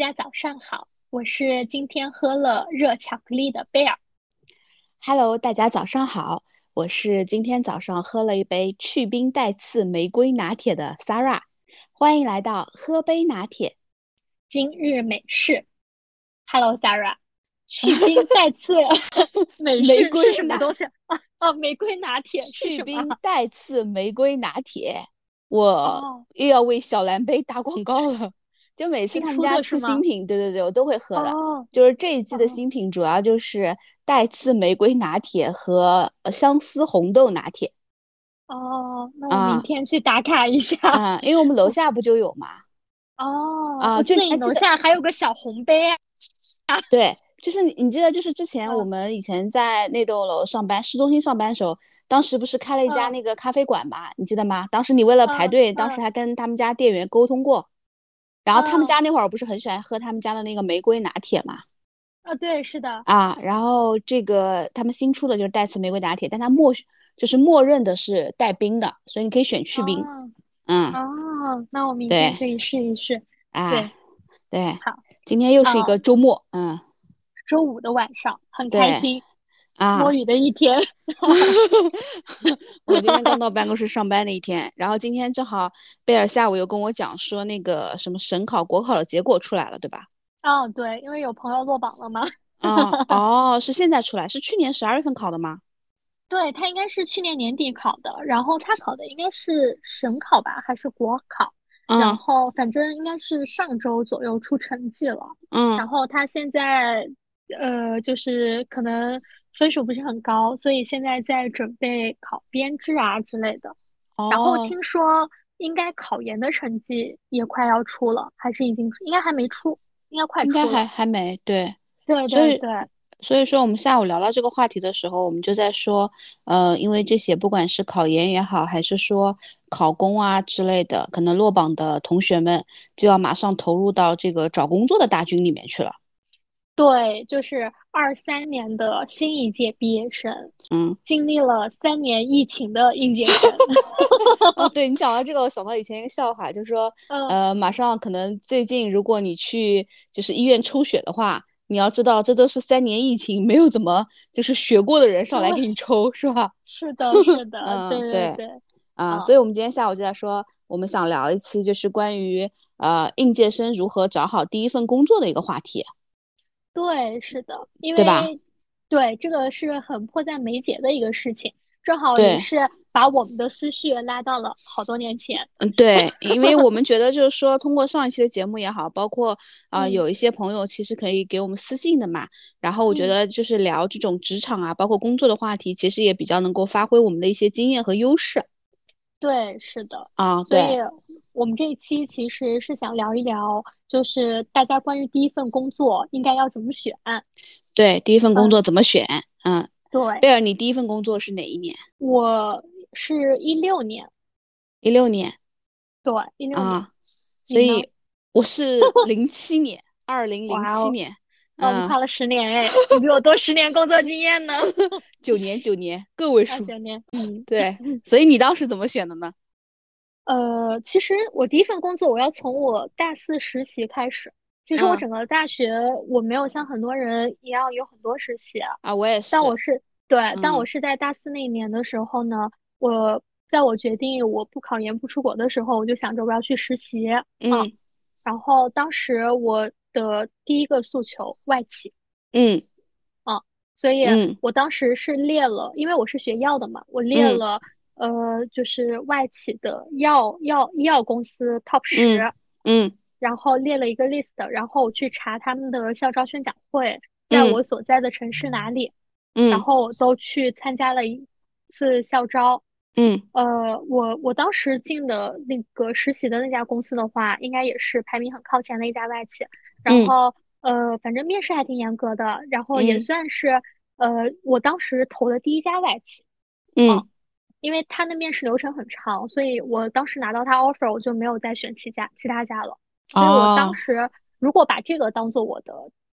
家早上好，我是今天喝了热巧克力的贝尔。Hello，大家早上好，我是今天早上喝了一杯去冰带刺玫瑰拿铁的 Sarah。欢迎来到喝杯拿铁。今日美式，Hello Sarah。去冰带刺 美玫瑰什么东西啊？哦，玫瑰拿铁去冰带刺玫瑰拿铁，我又要为小蓝杯打广告了。就每次他们家出新品，对对对，我都会喝的。就是这一季的新品，主要就是带刺玫瑰拿铁和相思红豆拿铁。哦，那我明天去打卡一下。啊，因为我们楼下不就有嘛。哦。啊，这里楼下还有个小红杯。啊，对。就是你，你记得就是之前我们以前在那栋楼上班，市中心上班的时候，当时不是开了一家那个咖啡馆嘛？你记得吗？当时你为了排队，当时还跟他们家店员沟通过。然后他们家那会儿不是很喜欢喝他们家的那个玫瑰拿铁嘛？啊，对，是的。啊，然后这个他们新出的就是带刺玫瑰拿铁，但它默就是默认的是带冰的，所以你可以选去冰。嗯。哦，那我明天可以试一试。啊。对。对。好。今天又是一个周末，嗯。周五的晚上很开心啊，摸鱼的一天。我今天刚到办公室上班的一天，然后今天正好贝尔下午又跟我讲说那个什么省考、国考的结果出来了，对吧？哦，对，因为有朋友落榜了嘛。哦哦，是现在出来，是去年十二月份考的吗？对他应该是去年年底考的，然后他考的应该是省考吧，还是国考？然后反正应该是上周左右出成绩了。嗯，然后他现在。呃，就是可能分数不是很高，所以现在在准备考编制啊之类的。然后听说应该考研的成绩也快要出了，还是已经应该还没出，应该快出了。应该还还没对。对对对。所以说我们下午聊到这个话题的时候，我们就在说，呃，因为这些不管是考研也好，还是说考公啊之类的，可能落榜的同学们就要马上投入到这个找工作的大军里面去了。对，就是二三年的新一届毕业生，嗯，经历了三年疫情的应届生。哦对你讲到这个，我想到以前一个笑话，就是说，呃，马上可能最近，如果你去就是医院抽血的话，你要知道，这都是三年疫情没有怎么就是学过的人上来给你抽，是吧？是的，是的，嗯，对对。啊，所以我们今天下午就在说，我们想聊一期就是关于呃应届生如何找好第一份工作的一个话题。对，是的，因为对这个是很迫在眉睫的一个事情，正好也是把我们的思绪拉到了好多年前。嗯，对，因为我们觉得 就是说，通过上一期的节目也好，包括啊有一些朋友其实可以给我们私信的嘛，然后我觉得就是聊这种职场啊，包括工作的话题，其实也比较能够发挥我们的一些经验和优势。对，是的啊，对，所以我们这一期其实是想聊一聊。就是大家关于第一份工作应该要怎么选？对，第一份工作怎么选？嗯，对。贝尔，你第一份工作是哪一年？我是一六年。一六年。对，一六年。啊，所以我是 零七年，二零零七年。哦，你差了十年哎，你比我多十年工作经验呢。九年，九年，个位数。九年，嗯，对。所以你当时怎么选的呢？呃，其实我第一份工作我要从我大四实习开始。其实我整个大学我没有像很多人一样有很多实习啊，我也是。但我是对，但我是在大四那一年的时候呢，我在我决定我不考研不出国的时候，我就想着我要去实习。嗯。然后当时我的第一个诉求外企。嗯。啊，所以我当时是列了，因为我是学药的嘛，我列了。呃，就是外企的药药医药公司 top 十，嗯，然后列了一个 list，然后我去查他们的校招宣讲会，在我所在的城市哪里，嗯，然后都去参加了一次校招，嗯，呃，我我当时进的那个实习的那家公司的话，应该也是排名很靠前的一家外企，然后呃，反正面试还挺严格的，然后也算是呃，我当时投的第一家外企，嗯。因为他的面试流程很长，所以我当时拿到他 offer，我就没有再选其家其他家了。所以我当时如果把这个当做我的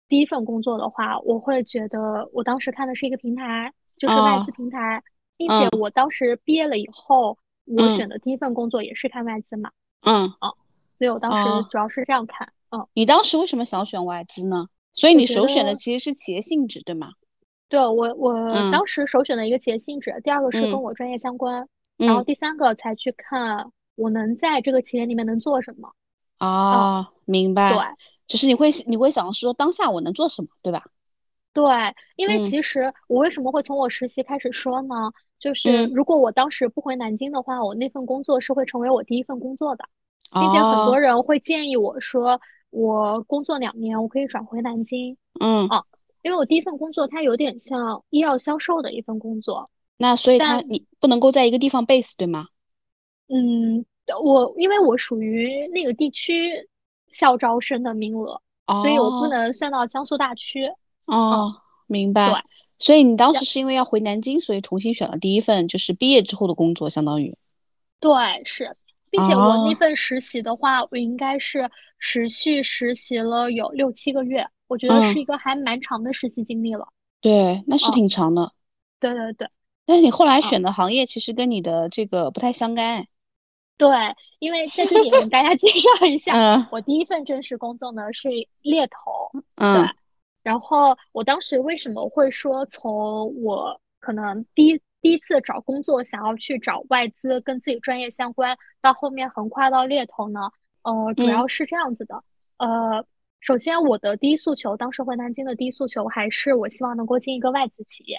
第一份工作的话，我会觉得我当时看的是一个平台，就是外资平台，并且我当时毕业了以后，我选的第一份工作也是看外资嘛。嗯，啊，所以我当时主要是这样看。嗯，你当时为什么想选外资呢？所以你首选的其实是企业性质，对吗？对我，我当时首选的一个企业性质，第二个是跟我专业相关，然后第三个才去看我能在这个企业里面能做什么。哦，明白。对，就是你会你会想说当下我能做什么，对吧？对，因为其实我为什么会从我实习开始说呢？就是如果我当时不回南京的话，我那份工作是会成为我第一份工作的，并且很多人会建议我说，我工作两年，我可以转回南京。嗯，啊。因为我第一份工作，它有点像医药销售的一份工作，那所以它你不能够在一个地方 base 对吗？嗯，我因为我属于那个地区校招生的名额，所以我不能算到江苏大区。哦，明白。对，所以你当时是因为要回南京，所以重新选了第一份就是毕业之后的工作，相当于。对，是，并且我那份实习的话，我应该是持续实习了有六七个月。我觉得是一个还蛮长的实习经历了，对，那是挺长的。对对对，但是你后来选的行业其实跟你的这个不太相干。对，因为在这里跟大家介绍一下，我第一份正式工作呢是猎头。嗯。对。然后我当时为什么会说从我可能第一第一次找工作想要去找外资跟自己专业相关，到后面横跨到猎头呢？呃，主要是这样子的，呃。首先，我的第一诉求，当时回南京的第一诉求还是我希望能够进一个外资企业。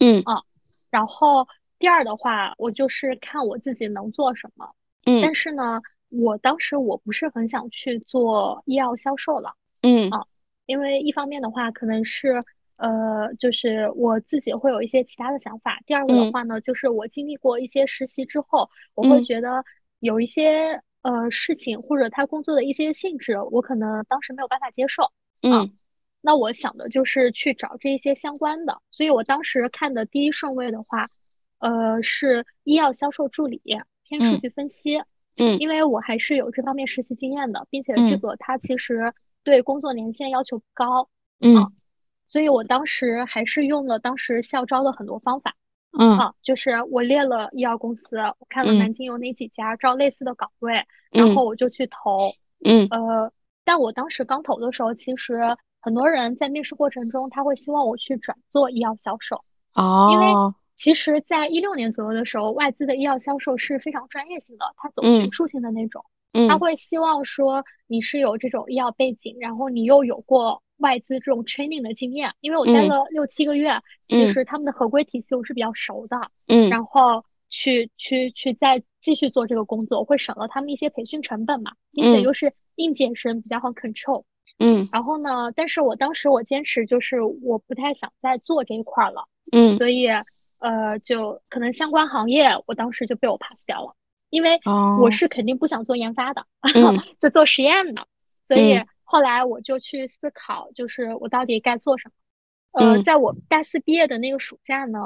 嗯啊，然后第二的话，我就是看我自己能做什么。嗯，但是呢，我当时我不是很想去做医药销售了。嗯啊，因为一方面的话，可能是呃，就是我自己会有一些其他的想法。第二个的话呢，就是我经历过一些实习之后，我会觉得有一些。呃，事情或者他工作的一些性质，我可能当时没有办法接受。嗯，那我想的就是去找这一些相关的，所以我当时看的第一顺位的话，呃，是医药销售助理，偏数据分析。嗯，因为我还是有这方面实习经验的，并且这个它其实对工作年限要求不高。嗯，所以我当时还是用了当时校招的很多方法。嗯，好，就是我列了医药公司，我看了南京有哪几家招类似的岗位，然后我就去投。嗯，呃，但我当时刚投的时候，其实很多人在面试过程中，他会希望我去转做医药销售。哦，因为其实，在一六年左右的时候，外资的医药销售是非常专业性的，它走学术性的那种。嗯，他会希望说你是有这种医药背景，然后你又有过。外资这种 training 的经验，因为我待了六七个月，其实他们的合规体系我是比较熟的，嗯，然后去去去再继续做这个工作，会省了他们一些培训成本嘛，并且又是应届生比较好 control，嗯，然后呢，但是我当时我坚持就是我不太想再做这一块了，嗯，所以呃，就可能相关行业我当时就被我 pass 掉了，因为我是肯定不想做研发的，就做实验的，所以。后来我就去思考，就是我到底该做什么。呃，在我大四毕业的那个暑假呢，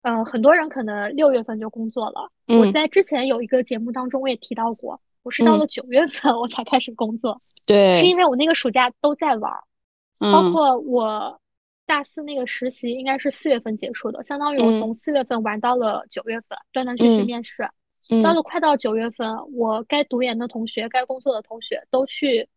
呃，很多人可能六月份就工作了。我在之前有一个节目当中我也提到过，我是到了九月份我才开始工作。对，是因为我那个暑假都在玩，包括我大四那个实习应该是四月份结束的，相当于我从四月份玩到了九月份，断断续续面试。到了快到九月份，我该读研的同学、该工作的同学都去。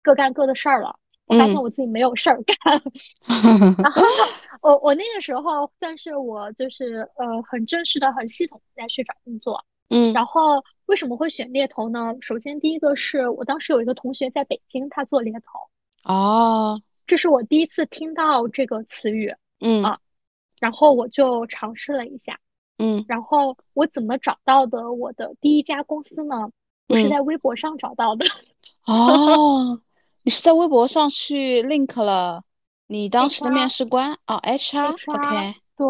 各干各的事儿了，我发现我自己没有事儿干。然后 我我那个时候算是我就是呃很正式的、很系统在去找工作。嗯，然后为什么会选猎头呢？首先第一个是我当时有一个同学在北京，他做猎头。哦，这是我第一次听到这个词语。嗯啊，然后我就尝试了一下。嗯，然后我怎么找到的我的第一家公司呢？我是在微博上找到的。哦。你是在微博上去 link 了你当时的面试官哦，HR，OK，对，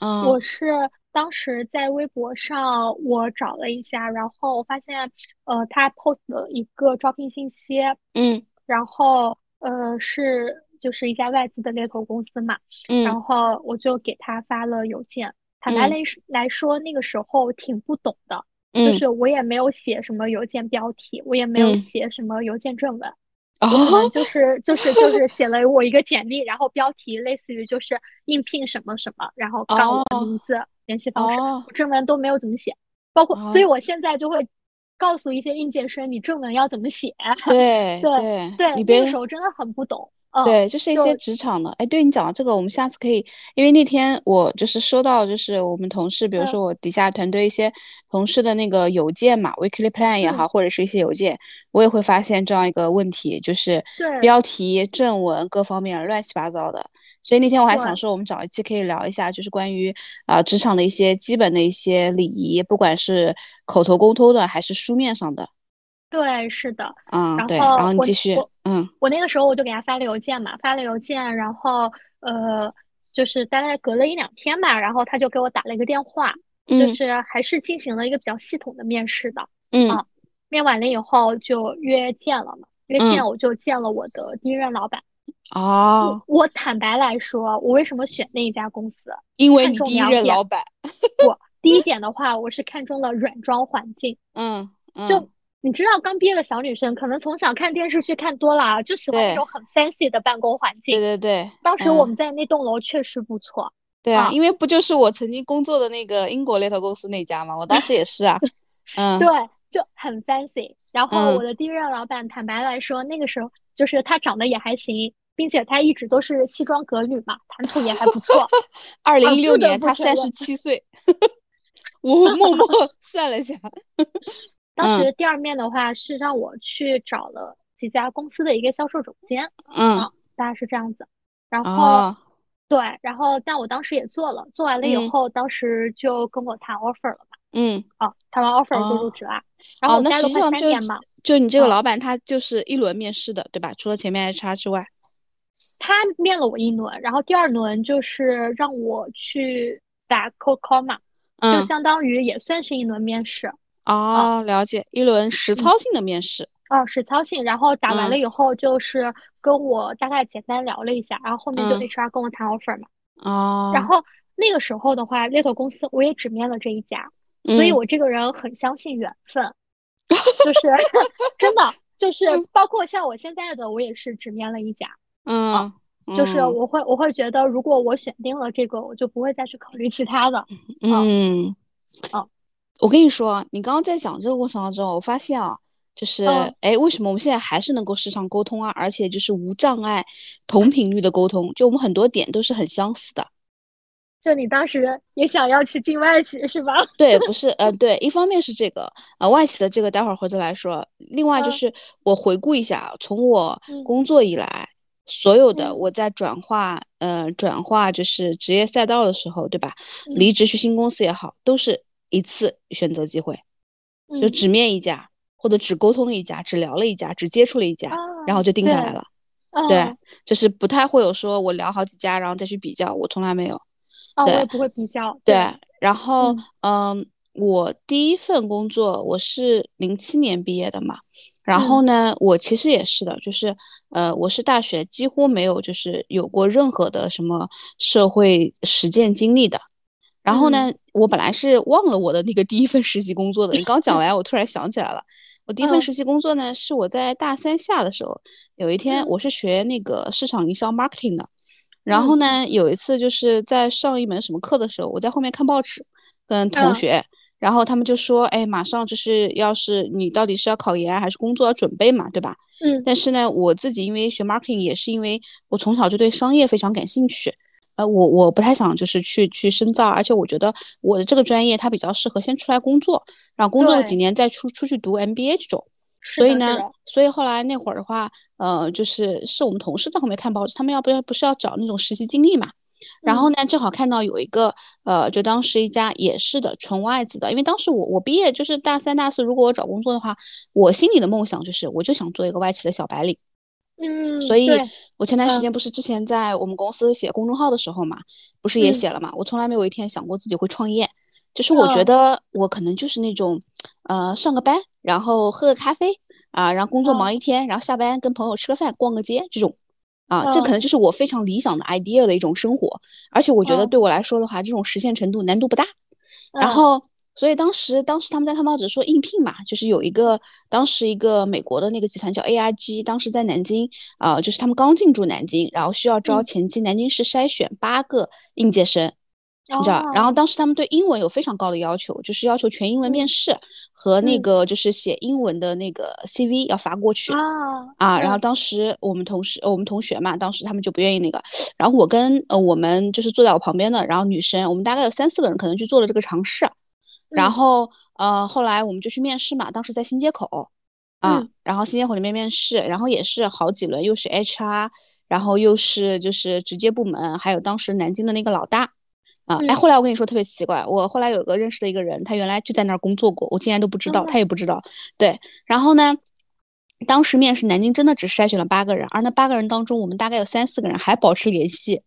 嗯，我是当时在微博上我找了一下，然后我发现呃他 post 了一个招聘信息，嗯，然后呃是就是一家外资的猎头公司嘛，嗯，然后我就给他发了邮件，坦白来来说那个时候挺不懂的，就是我也没有写什么邮件标题，我也没有写什么邮件正文。我可能 就是就是就是写了我一个简历，然后标题类似于就是应聘什么什么，然后告我的名字、联系方式，我正文都没有怎么写。包括，所以我现在就会告诉一些应届生你正文要怎么写。对对对，你那个时候真的很不懂。对，就是一些职场的。哎，对你讲的这个，我们下次可以，因为那天我就是收到，就是我们同事，比如说我底下团队一些同事的那个邮件嘛，weekly plan 也好，或者是一些邮件，我也会发现这样一个问题，就是标题、正文各方面乱七八糟的。所以那天我还想说，我们找一期可以聊一下，就是关于啊职场的一些基本的一些礼仪，不管是口头沟通的还是书面上的。对，是的，嗯，对，然后你继续，嗯，我那个时候我就给他发了邮件嘛，发了邮件，然后呃，就是大概隔了一两天吧，然后他就给我打了一个电话，就是还是进行了一个比较系统的面试的，嗯，面完了以后就约见了嘛，约见我就见了我的第一任老板，哦，我坦白来说，我为什么选那一家公司？因为你第一任老板，不，第一点的话，我是看中了软装环境，嗯，就。你知道刚毕业的小女生可能从小看电视剧看多了，就喜欢那种很 fancy 的办公环境。对对对，当时我们在那栋楼确实不错。对啊，因为不就是我曾经工作的那个英国猎头公司那家吗？我当时也是啊。嗯，对，就很 fancy。然后我的第一任老板，坦白来说，那个时候就是他长得也还行，并且他一直都是西装革履嘛，谈吐也还不错。二零一六年他三十七岁，我默默算了下。当时第二面的话是让我去找了几家公司的一个销售总监，嗯，大概是这样子。然后，对，然后但我当时也做了，做完了以后，当时就跟我谈 offer 了嘛，嗯，哦，谈完 offer 就入职了。然后那实际上就就你这个老板他就是一轮面试的，对吧？除了前面 HR 之外，他面了我一轮，然后第二轮就是让我去打 cold call 嘛，就相当于也算是一轮面试。哦，了解一轮实操性的面试。哦，实操性，然后打完了以后，就是跟我大概简单聊了一下，然后后面就 HR 跟我谈 offer 嘛。哦。然后那个时候的话，猎头公司我也只面了这一家，所以我这个人很相信缘分，就是 真的，就是包括像我现在的，我也是只面了一家。嗯。就是我会我会觉得，如果我选定了这个，我就不会再去考虑其他的。嗯。哦。我跟你说，你刚刚在讲这个过程当中，我发现啊，就是哎，为什么我们现在还是能够时常沟通啊？而且就是无障碍、同频率的沟通，就我们很多点都是很相似的。就你当时也想要去进外企是吧？对，不是，呃，对，一方面是这个，呃，外企的这个待会儿回头来说。另外就是我回顾一下，从我工作以来，所有的我在转化，呃，转化就是职业赛道的时候，对吧？离职去新公司也好，都是。一次选择机会，就只面一家，或者只沟通了一家，只聊了一家，只接触了一家，然后就定下来了。对，就是不太会有说我聊好几家，然后再去比较，我从来没有。啊，我也不会比较。对，然后嗯，我第一份工作我是零七年毕业的嘛，然后呢，我其实也是的，就是呃，我是大学几乎没有就是有过任何的什么社会实践经历的。然后呢，我本来是忘了我的那个第一份实习工作的。你刚讲完，我突然想起来了。我第一份实习工作呢，是我在大三下的时候，有一天我是学那个市场营销 marketing 的。然后呢，有一次就是在上一门什么课的时候，我在后面看报纸，跟同学，然后他们就说：“哎，马上就是要是你到底是要考研还是工作要准备嘛，对吧？”嗯。但是呢，我自己因为学 marketing，也是因为我从小就对商业非常感兴趣。呃，我我不太想就是去去深造，而且我觉得我的这个专业它比较适合先出来工作，然后工作了几年再出出去读 MBA 这种。所以呢，所以后来那会儿的话，呃，就是是我们同事在后面看报纸，他们要不要不是要找那种实习经历嘛？然后呢，正好看到有一个，呃，就当时一家也是的纯外资的，因为当时我我毕业就是大三大四，如果我找工作的话，我心里的梦想就是我就想做一个外企的小白领。嗯，所以，我前段时间不是之前在我们公司写公众号的时候嘛，不是也写了嘛？我从来没有一天想过自己会创业，就是我觉得我可能就是那种，呃，上个班，然后喝个咖啡啊，然后工作忙一天，然后下班跟朋友吃个饭，逛个街这种，啊，这可能就是我非常理想的 idea 的一种生活，而且我觉得对我来说的话，这种实现程度难度不大，然后。所以当时，当时他们在看报纸说应聘嘛，就是有一个当时一个美国的那个集团叫 AIG，当时在南京啊，就是他们刚进驻南京，然后需要招前期南京市筛选八个应届生，你知道？然后当时他们对英文有非常高的要求，就是要求全英文面试和那个就是写英文的那个 CV 要发过去啊啊。然后当时我们同事我们同学嘛，当时他们就不愿意那个。然后我跟呃我们就是坐在我旁边的，然后女生，我们大概有三四个人可能去做了这个尝试。然后呃后来我们就去面试嘛，当时在新街口啊，然后新街口那边面试，然后也是好几轮，又是 HR，然后又是就是直接部门，还有当时南京的那个老大。啊，哎，后来我跟你说特别奇怪，我后来有个认识的一个人，他原来就在那儿工作过，我竟然都不知道，他也不知道。对，然后呢，当时面试南京真的只筛选了八个人，而那八个人当中，我们大概有三四个人还保持联系，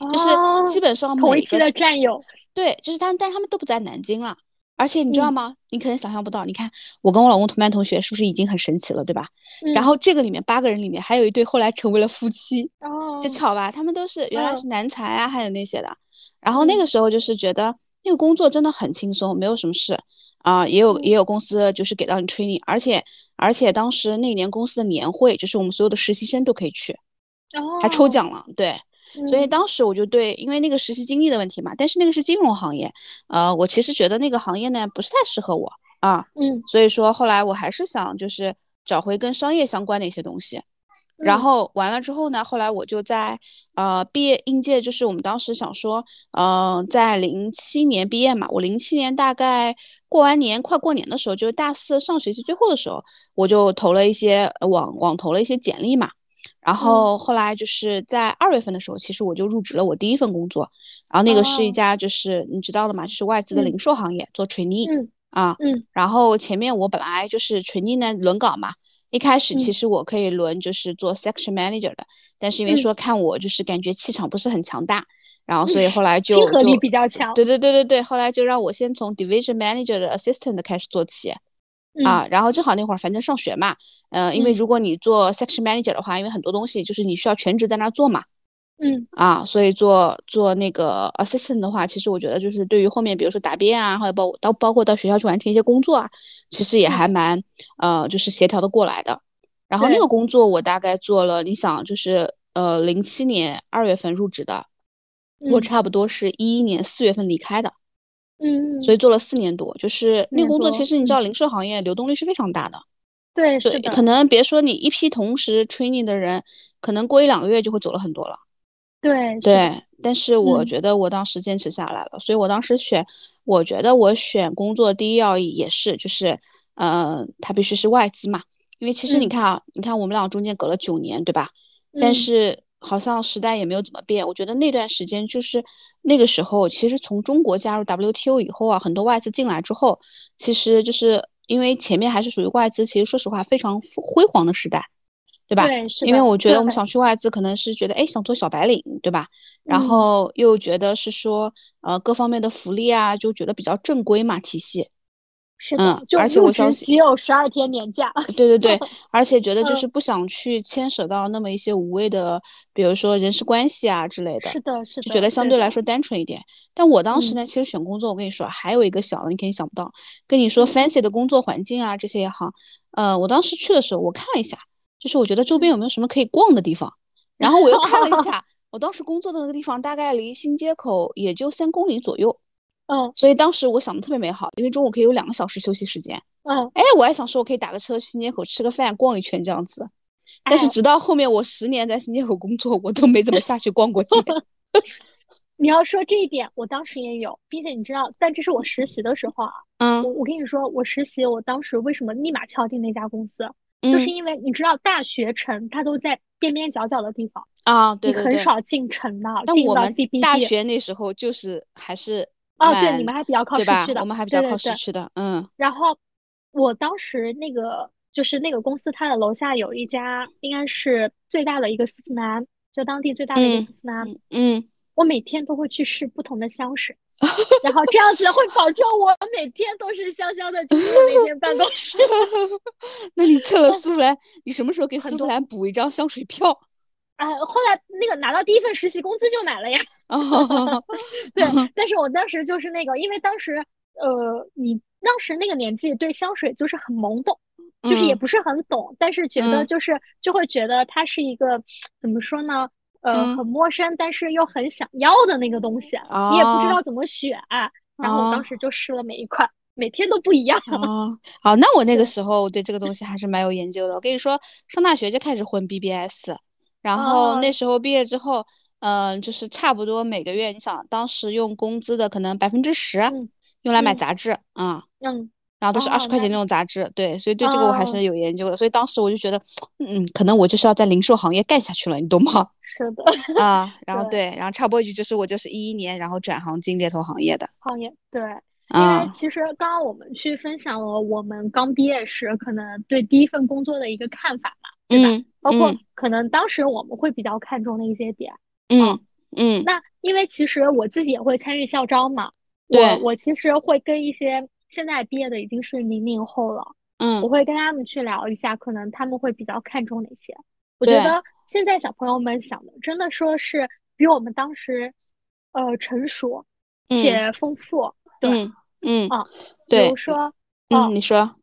就是基本上同一期的战友。对，就是他，但是他们都不在南京了。而且你知道吗？你可能想象不到，你看我跟我老公同班同学，是不是已经很神奇了，对吧？然后这个里面八个人里面还有一对后来成为了夫妻，哦，就巧吧？他们都是原来是男才啊，还有那些的。然后那个时候就是觉得那个工作真的很轻松，没有什么事啊，也有也有公司就是给到你 training，而且而且当时那年公司的年会，就是我们所有的实习生都可以去，还抽奖了，对，所以当时我就对，因为那个实习经历的问题嘛，但是那个是金融行业，呃，我其实觉得那个行业呢不是太适合我啊，嗯，所以说后来我还是想就是找回跟商业相关的一些东西。然后完了之后呢，后来我就在呃毕业应届，就是我们当时想说，嗯，在零七年毕业嘛，我零七年大概过完年快过年的时候，就是大四上学期最后的时候，我就投了一些网网投了一些简历嘛。然后后来就是在二月份的时候，其实我就入职了我第一份工作，然后那个是一家就是你知道的嘛，就是外资的零售行业做 trainee 啊，嗯，然后前面我本来就是 trainee 呢轮岗嘛。一开始其实我可以轮就是做 section manager 的，但是因为说看我就是感觉气场不是很强大，然后所以后来就亲和力比较强。对对对对对，后来就让我先从 division manager 的 assistant 开始做起，啊，然后正好那会儿反正上学嘛，嗯，因为如果你做 section manager 的话，因为很多东西就是你需要全职在那做嘛。嗯啊，所以做做那个 assistant 的话，其实我觉得就是对于后面，比如说答辩啊，或者包到包括到学校去完成一些工作啊，其实也还蛮呃，就是协调的过来的。然后那个工作我大概做了，你想就是呃，零七年二月份入职的，我差不多是一一年四月份离开的。嗯，所以做了四年多，就是那个工作，其实你知道，零售行业流动率是非常大的。对，是的。可能别说你一批同时 training 的人，可能过一两个月就会走了很多了。对对，但是我觉得我当时坚持下来了，所以我当时选，我觉得我选工作第一要义也是，就是，呃，它必须是外资嘛，因为其实你看啊，你看我们俩中间隔了九年，对吧？但是好像时代也没有怎么变，我觉得那段时间就是那个时候，其实从中国加入 WTO 以后啊，很多外资进来之后，其实就是因为前面还是属于外资，其实说实话非常辉煌的时代。对吧？对，是因为我觉得我们想去外资，可能是觉得哎想做小白领，对吧？然后又觉得是说呃各方面的福利啊，就觉得比较正规嘛体系。是的，而且我相信只有十二天年假。对对 对，而且觉得就是不想去牵扯到那么一些无谓的，比如说人事关系啊之类的。是的，是的。就觉得相对来说单纯一点。但我当时呢，其实选工作，我跟你说还有一个小的，你肯定想不到。跟你说 fancy 的工作环境啊这些也好，呃，我当时去的时候我看了一下。就是我觉得周边有没有什么可以逛的地方，然后我又看了一下，我当时工作的那个地方大概离新街口也就三公里左右，嗯，所以当时我想的特别美好，因为中午可以有两个小时休息时间，嗯，哎，我还想说我可以打个车去新街口吃个饭逛一圈这样子，但是直到后面我十年在新街口工作，我都没怎么下去逛过街。你要说这一点，我当时也有，并且你知道，但这是我实习的时候啊，嗯，我我跟你说，我实习我当时为什么立马敲定那家公司？就是因为你知道大学城它都在边边角角的地方啊，对对对，你很少进城的。但我们大学那时候就是还是哦，对，你们还比较靠市区的，我们还比较靠市区的，嗯。然后我当时那个就是那个公司，它的楼下有一家应该是最大的一个丝芙兰，就当地最大的一个丝芙兰，嗯。我每天都会去试不同的香水，然后这样子会保证我每天都是香香的进入那间办公室。那你测了丝芙兰，你什么时候给丝芙兰补一张香水票？啊，后来那个拿到第一份实习工资就买了呀。对，但是我当时就是那个，因为当时呃，你当时那个年纪对香水就是很懵懂，就是也不是很懂，但是觉得就是就会觉得它是一个怎么说呢？呃很陌生，但是又很想要的那个东西，你也不知道怎么选，然后我当时就试了每一款，每天都不一样。哦，好，那我那个时候对这个东西还是蛮有研究的。我跟你说，上大学就开始混 BBS，然后那时候毕业之后，嗯，就是差不多每个月，你想当时用工资的可能百分之十用来买杂志啊，嗯。然后都是二十块钱那种杂志，对，所以对这个我还是有研究的。所以当时我就觉得，嗯，可能我就是要在零售行业干下去了，你懂吗？是的。啊，然后对，然后插播一句，就是我就是一一年，然后转行进猎头行业的。行业对，因为其实刚刚我们去分享了我们刚毕业时可能对第一份工作的一个看法嘛，对吧？包括可能当时我们会比较看重的一些点。嗯嗯。那因为其实我自己也会参与校招嘛，我我其实会跟一些。现在毕业的已经是零零后了，嗯，我会跟他们去聊一下，可能他们会比较看重哪些。我觉得现在小朋友们想的，真的说是比我们当时，呃，成熟且丰富。对，嗯啊，比如说，嗯，你说，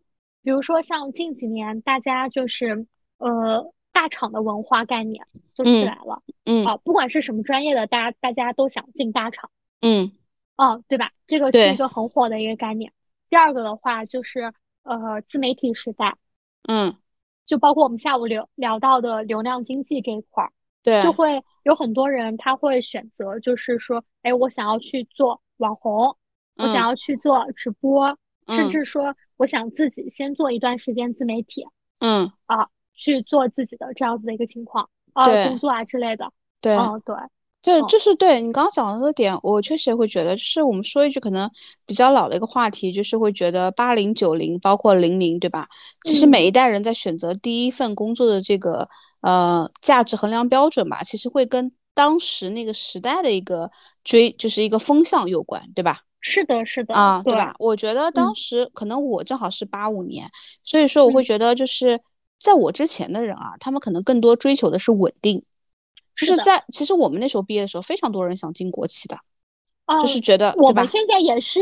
比如说像近几年大家就是呃大厂的文化概念就起来了，嗯。啊，不管是什么专业的，大家大家都想进大厂，嗯，哦，对吧？这个是一个很火的一个概念。第二个的话就是呃自媒体时代，嗯，就包括我们下午聊聊到的流量经济这一块儿，对，就会有很多人他会选择，就是说，哎，我想要去做网红，我想要去做直播，甚至说我想自己先做一段时间自媒体，嗯，啊，去做自己的这样子的一个情况，啊，工作啊之类的，对，嗯，对。对，就是对你刚刚讲的那个点，我确实也会觉得，就是我们说一句可能比较老的一个话题，就是会觉得八零九零，包括零零，对吧？其实每一代人在选择第一份工作的这个呃价值衡量标准吧，其实会跟当时那个时代的一个追，就是一个风向有关，对吧？是的，是的啊，对吧？我觉得当时可能我正好是八五年，所以说我会觉得就是在我之前的人啊，他们可能更多追求的是稳定。就是在其实我们那时候毕业的时候，非常多人想进国企的，就是觉得我们现在也是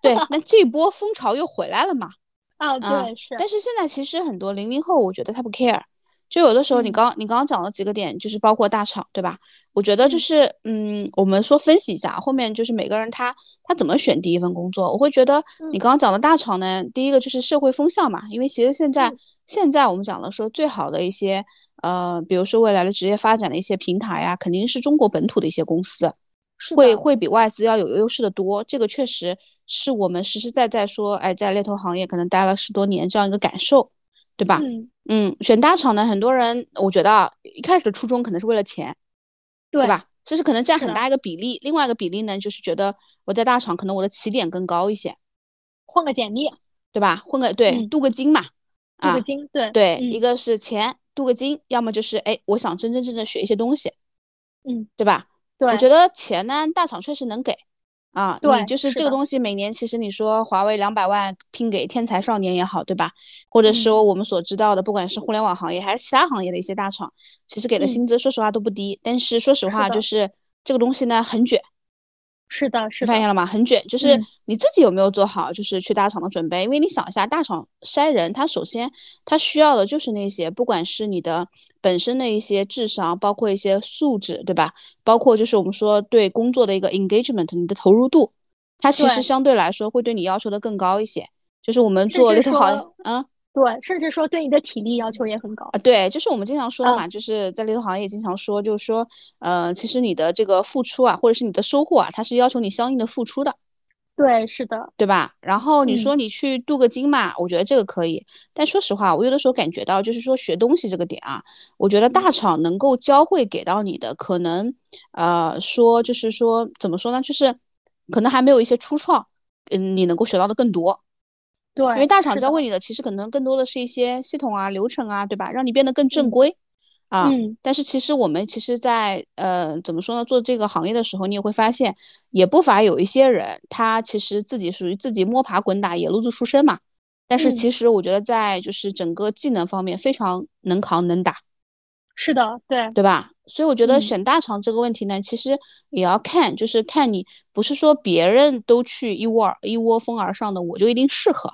对。那这波风潮又回来了嘛？啊，对是。但是现在其实很多零零后，我觉得他不 care。就有的时候，你刚你刚刚讲了几个点，就是包括大厂，对吧？我觉得就是，嗯，我们说分析一下后面就是每个人他他怎么选第一份工作。我会觉得你刚刚讲的大厂呢，第一个就是社会风向嘛，因为其实现在现在我们讲了说最好的一些。呃，比如说未来的职业发展的一些平台呀，肯定是中国本土的一些公司，会会比外资要有优势的多。这个确实是我们实实在在说，哎，在猎头行业可能待了十多年这样一个感受，对吧？嗯嗯，选大厂呢，很多人我觉得啊，一开始的初衷可能是为了钱，对吧？这是可能占很大一个比例。另外一个比例呢，就是觉得我在大厂可能我的起点更高一些，混个简历，对吧？混个对镀个金嘛，镀个金，对对，一个是钱。镀个金，要么就是哎，我想真真正正学一些东西，嗯，对吧？对，我觉得钱呢，大厂确实能给啊。对，你就是这个东西，每年其实你说华为两百万拼给天才少年也好，对吧？或者说我们所知道的，不管是互联网行业还是其他行业的一些大厂，其实给的薪资说实话都不低。但是说实话，就是这个东西呢很卷。是的，是发现了吗？很卷，就是你自己有没有做好，就是去大厂的准备？因为你想一下，大厂筛人，他首先他需要的就是那些，不管是你的本身的一些智商，包括一些素质，对吧？包括就是我们说对工作的一个 engagement，你的投入度，它其实相对来说会对你要求的更高一些。就是我们做猎头行，嗯。对，甚至说对你的体力要求也很高啊。对，就是我们经常说的嘛，就是在猎头行业经常说，就是说，呃，其实你的这个付出啊，或者是你的收获啊，它是要求你相应的付出的。对，是的，对吧？然后你说你去镀个金嘛，我觉得这个可以。但说实话，我有的时候感觉到，就是说学东西这个点啊，我觉得大厂能够教会给到你的，可能，呃，说就是说怎么说呢？就是可能还没有一些初创，嗯，你能够学到的更多。对，因为大厂教会你的其实可能更多的是一些系统啊、流程啊，对吧？让你变得更正规啊。嗯。但是其实我们其实，在呃怎么说呢？做这个行业的时候，你也会发现，也不乏有一些人，他其实自己属于自己摸爬滚打、野路子出身嘛。但是其实我觉得，在就是整个技能方面非常能扛能打。是的，对，对吧？所以我觉得选大厂这个问题呢，其实也要看，就是看你不是说别人都去一窝一窝蜂而上的，我就一定适合。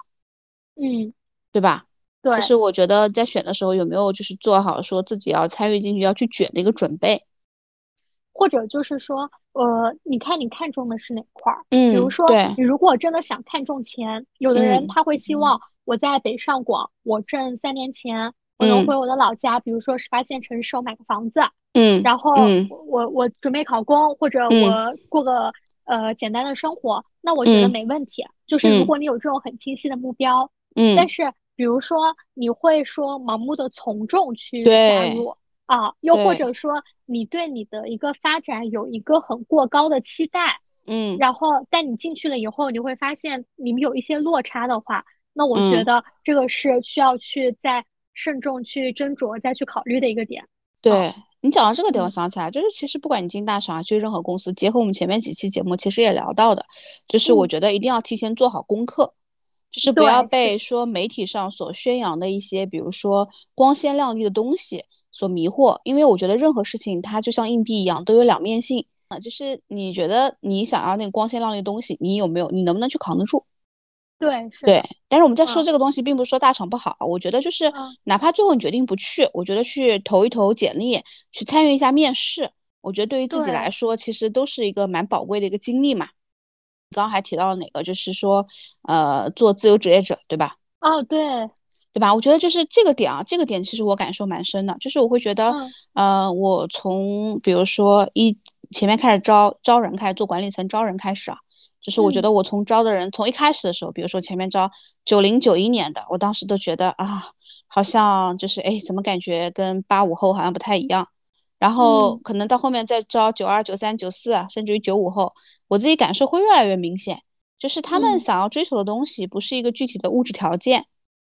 嗯，对吧？对，就是我觉得在选的时候有没有就是做好说自己要参与进去要去卷的一个准备。或者就是说，呃，你看你看中的是哪块儿？嗯，比如说，你如果真的想看中钱，有的人他会希望我在北上广，我挣三年钱，我能回我的老家，比如说十八线城市，我买个房子，嗯，然后我我准备考公，或者我过个呃简单的生活，那我觉得没问题。就是如果你有这种很清晰的目标，嗯，但是比如说你会说盲目的从众去加入。啊，又或者说你对你的一个发展有一个很过高的期待，嗯，然后但你进去了以后，你会发现你们有一些落差的话，那我觉得这个是需要去再慎重去斟酌、再去考虑的一个点。对你讲到这个点，我想起来，就是其实不管你进大厂啊，去任何公司，结合我们前面几期节目，其实也聊到的，就是我觉得一定要提前做好功课，就是不要被说媒体上所宣扬的一些，比如说光鲜亮丽的东西。所迷惑，因为我觉得任何事情它就像硬币一样，都有两面性啊。就是你觉得你想要那个光鲜亮丽的东西，你有没有？你能不能去扛得住？对，是。对，但是我们在说这个东西，并不是说大厂不好。我觉得就是，哪怕最后你决定不去，我觉得去投一投简历，去参与一下面试，我觉得对于自己来说，其实都是一个蛮宝贵的一个经历嘛。刚刚还提到了哪个？就是说，呃，做自由职业者，对吧？哦，对。对吧？我觉得就是这个点啊，这个点其实我感受蛮深的，就是我会觉得，呃，我从比如说一前面开始招招人，开始做管理层招人开始啊，就是我觉得我从招的人从一开始的时候，比如说前面招九零九一年的，我当时都觉得啊，好像就是哎，怎么感觉跟八五后好像不太一样，然后可能到后面再招九二九三九四啊，甚至于九五后，我自己感受会越来越明显，就是他们想要追求的东西不是一个具体的物质条件。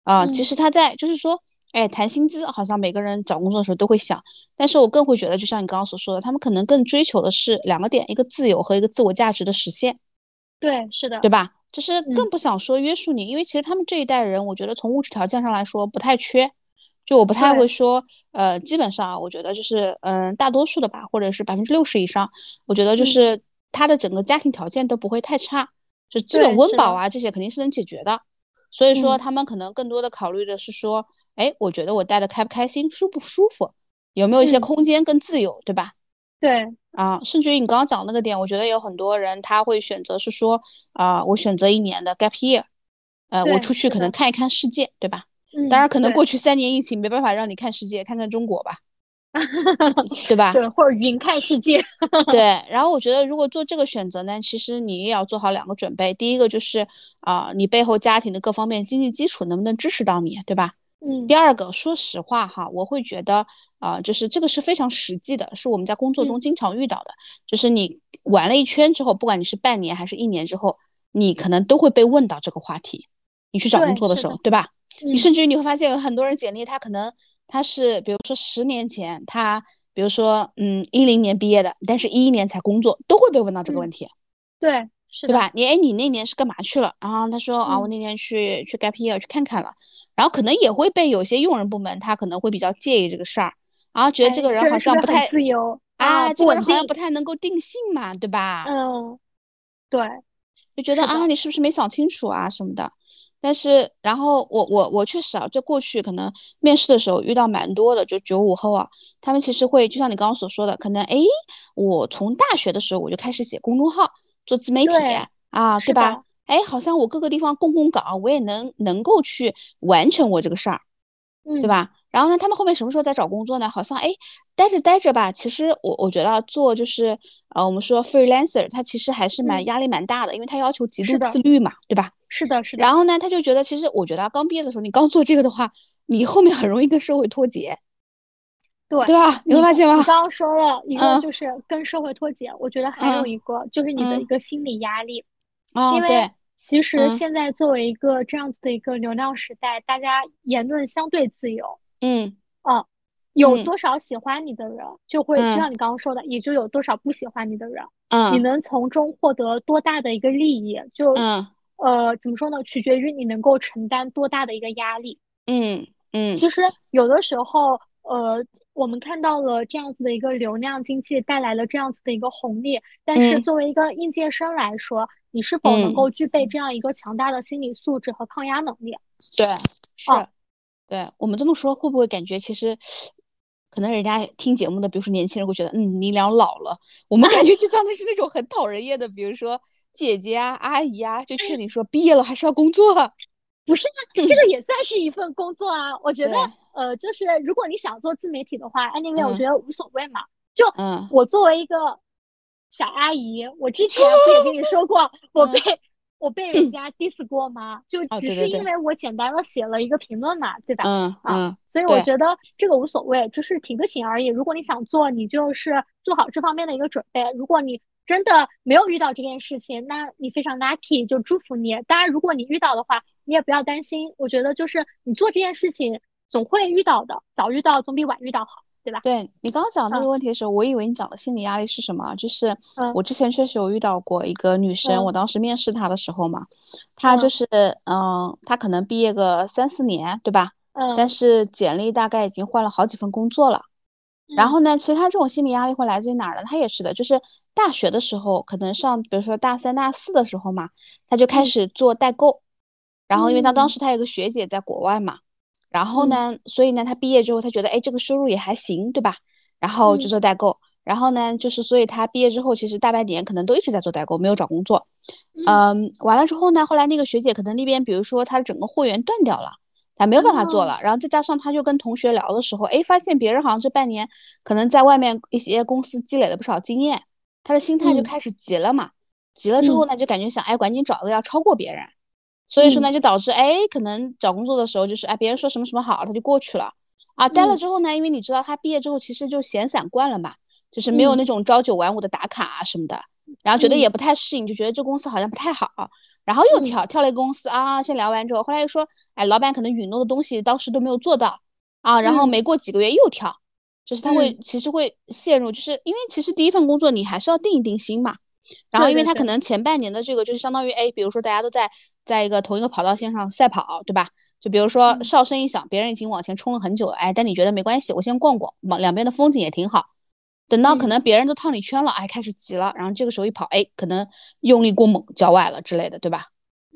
啊，其实他在就是说，哎，谈薪资，好像每个人找工作的时候都会想，但是我更会觉得，就像你刚刚所说的，他们可能更追求的是两个点，一个自由和一个自我价值的实现。对，是的，对吧？就是更不想说约束你，因为其实他们这一代人，我觉得从物质条件上来说不太缺，就我不太会说，呃，基本上我觉得就是，嗯，大多数的吧，或者是百分之六十以上，我觉得就是他的整个家庭条件都不会太差，就基本温饱啊这些肯定是能解决的。所以说，他们可能更多的考虑的是说，哎，我觉得我待的开不开心，舒不舒服，有没有一些空间跟自由，对吧？对啊，甚至于你刚刚讲那个点，我觉得有很多人他会选择是说，啊，我选择一年的 gap year，呃，我出去可能看一看世界，对吧？嗯。当然，可能过去三年疫情没办法让你看世界，看看中国吧。对吧？对，或者云看世界。对，然后我觉得如果做这个选择呢，其实你也要做好两个准备。第一个就是啊，你背后家庭的各方面经济基础能不能支持到你，对吧？嗯。第二个，说实话哈，我会觉得啊，就是这个是非常实际的，是我们在工作中经常遇到的。就是你玩了一圈之后，不管你是半年还是一年之后，你可能都会被问到这个话题。你去找工作的时候，对吧？你甚至于你会发现有很多人简历，他可能。他是比如说十年前，他比如说嗯一零年毕业的，但是一一年才工作，都会被问到这个问题，对，是对吧？你哎你那年是干嘛去了？然后他说啊我那年去去 gap year 去看看了，然后可能也会被有些用人部门他可能会比较介意这个事儿，然后觉得这个人好像不太自由啊，这个人好像不太能够定性嘛，对吧？嗯，对，就觉得啊你是不是没想清楚啊什么的。但是，然后我我我确实啊，就过去可能面试的时候遇到蛮多的，就九五后啊，他们其实会就像你刚刚所说的，可能哎，我从大学的时候我就开始写公众号，做自媒体啊，对吧？哎，好像我各个地方供供稿，我也能能够去完成我这个事儿，对吧？然后呢，他们后面什么时候再找工作呢？好像哎，待着待着吧。其实我我觉得做就是呃，我们说 freelancer，他其实还是蛮压力蛮大的，因为他要求极度自律嘛，对吧？是的，是的。然后呢，他就觉得其实我觉得刚毕业的时候，你刚做这个的话，你后面很容易跟社会脱节，对对吧？你会发现吗？你刚刚说了一个就是跟社会脱节，我觉得还有一个就是你的一个心理压力，因为其实现在作为一个这样子的一个流量时代，大家言论相对自由。嗯，哦，有多少喜欢你的人，就会就像你刚刚说的，也就有多少不喜欢你的人。嗯，你能从中获得多大的一个利益，就呃怎么说呢？取决于你能够承担多大的一个压力。嗯嗯，其实有的时候，呃，我们看到了这样子的一个流量经济带来了这样子的一个红利，但是作为一个应届生来说，你是否能够具备这样一个强大的心理素质和抗压能力？对，是。对我们这么说，会不会感觉其实可能人家听节目的，比如说年轻人会觉得，嗯，你俩老了。我们感觉就像那是那种很讨人厌的，比如说姐姐啊、阿姨啊，就劝你说毕业了还是要工作。不是啊，这个也算是一份工作啊。我觉得，呃，就是如果你想做自媒体的话，anyway，我觉得无所谓嘛。就我作为一个小阿姨，我之前不也跟你说过，我被。我被人家 diss 过吗？就只是因为我简单的写了一个评论嘛，对吧？嗯啊，所以我觉得这个无所谓，就是提个醒而已。如果你想做，你就是做好这方面的一个准备。如果你真的没有遇到这件事情，那你非常 lucky，就祝福你。当然，如果你遇到的话，你也不要担心。我觉得就是你做这件事情总会遇到的，早遇到总比晚遇到好。对吧？对你刚刚讲那个问题的时候，我以为你讲的心理压力是什么？就是我之前确实有遇到过一个女生，我当时面试她的时候嘛，她就是嗯，她可能毕业个三四年，对吧？嗯。但是简历大概已经换了好几份工作了。然后呢，其实他这种心理压力会来自于哪儿呢？他也是的，就是大学的时候，可能上比如说大三、大四的时候嘛，他就开始做代购。然后因为他当时他有个学姐在国外嘛。然后呢，所以呢，他毕业之后，他觉得，哎，这个收入也还行，对吧？然后就做代购。然后呢，就是所以他毕业之后，其实大半年可能都一直在做代购，没有找工作。嗯，完了之后呢，后来那个学姐可能那边，比如说她整个货源断掉了，她没有办法做了。然后再加上他就跟同学聊的时候，哎，发现别人好像这半年可能在外面一些公司积累了不少经验，他的心态就开始急了嘛。急了之后呢，就感觉想，哎，赶紧找个要超过别人。所以说呢，就导致哎，可能找工作的时候就是哎，别人说什么什么好，他就过去了啊。待了之后呢，因为你知道他毕业之后其实就闲散惯了嘛，就是没有那种朝九晚五的打卡啊什么的，然后觉得也不太适应，就觉得这公司好像不太好，然后又跳跳了一个公司啊。先聊完之后，后来又说哎，老板可能允诺的东西当时都没有做到啊，然后没过几个月又跳，就是他会其实会陷入，就是因为其实第一份工作你还是要定一定心嘛。然后因为他可能前半年的这个就是相当于哎，比如说大家都在。在一个同一个跑道线上赛跑，对吧？就比如说哨声一响，别人已经往前冲了很久，哎，但你觉得没关系，我先逛逛，往两边的风景也挺好。等到可能别人都套你圈了，哎，开始急了，然后这个时候一跑，哎，可能用力过猛，脚崴了之类的，对吧？